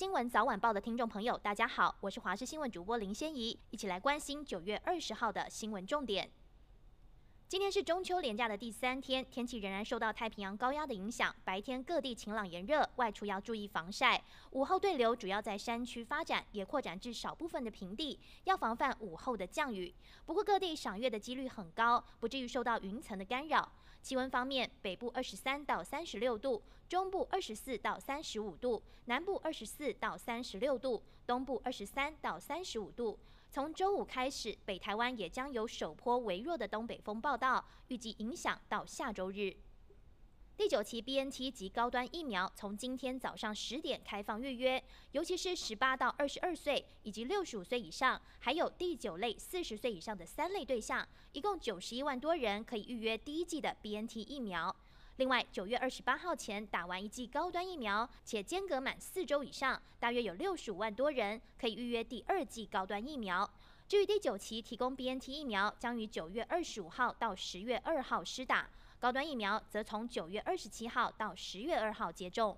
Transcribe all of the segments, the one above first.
新闻早晚报的听众朋友，大家好，我是华视新闻主播林仙怡，一起来关心九月二十号的新闻重点。今天是中秋连假的第三天，天气仍然受到太平洋高压的影响，白天各地晴朗炎热，外出要注意防晒。午后对流主要在山区发展，也扩展至少部分的平地，要防范午后的降雨。不过各地赏月的几率很高，不至于受到云层的干扰。气温方面，北部二十三到三十六度，中部二十四到三十五度，南部二十四到三十六度，东部二十三到三十五度。从周五开始，北台湾也将有首波微弱的东北风报道，预计影响到下周日。第九期 BNT 及高端疫苗从今天早上十点开放预约，尤其是十八到二十二岁以及六十五岁以上，还有第九类四十岁以上的三类对象，一共九十一万多人可以预约第一季的 BNT 疫苗。另外，九月二十八号前打完一剂高端疫苗，且间隔满四周以上，大约有六十五万多人可以预约第二剂高端疫苗。至于第九期提供 BNT 疫苗，将于九月二十五号到十月二号施打，高端疫苗则从九月二十七号到十月二号接种。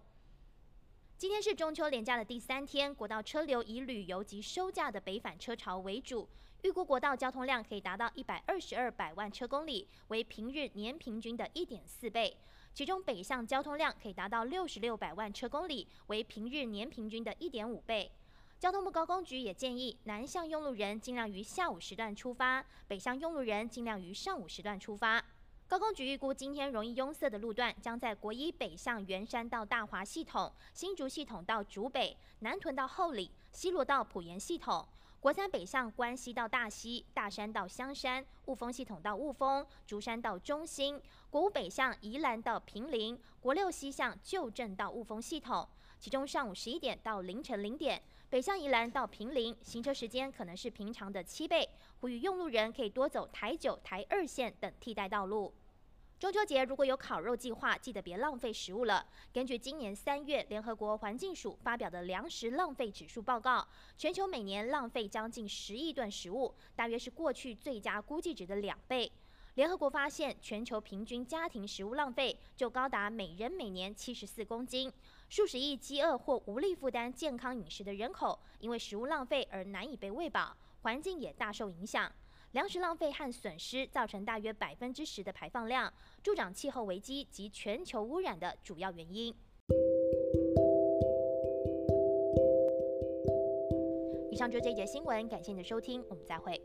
今天是中秋连假的第三天，国道车流以旅游及收假的北返车潮为主。预估国道交通量可以达到一百二十二百万车公里，为平日年平均的一点四倍。其中北向交通量可以达到六十六百万车公里，为平日年平均的一点五倍。交通部高工局也建议，南向用路人尽量于下午时段出发，北向用路人尽量于上午时段出发。高工局预估，今天容易拥塞的路段将在国一北向圆山到大华系统、新竹系统到竹北、南屯到后里、西螺到埔盐系统；国三北向关西到大溪、大山到香山、雾峰系统到雾峰、竹山到中兴；国五北向宜兰到平林；国六西向旧镇到雾峰系统。其中上午十一点到凌晨零点，北向宜兰到平林，行车时间可能是平常的七倍，呼吁用路人可以多走台九、台二线等替代道路。中秋节如果有烤肉计划，记得别浪费食物了。根据今年三月联合国环境署发表的粮食浪费指数报告，全球每年浪费将近十亿吨食物，大约是过去最佳估计值的两倍。联合国发现，全球平均家庭食物浪费就高达每人每年七十四公斤，数十亿饥饿或无力负担健康饮食的人口，因为食物浪费而难以被喂饱，环境也大受影响。粮食浪费和损失造成大约百分之十的排放量，助长气候危机及全球污染的主要原因。以上就这一节新闻，感谢你的收听，我们再会。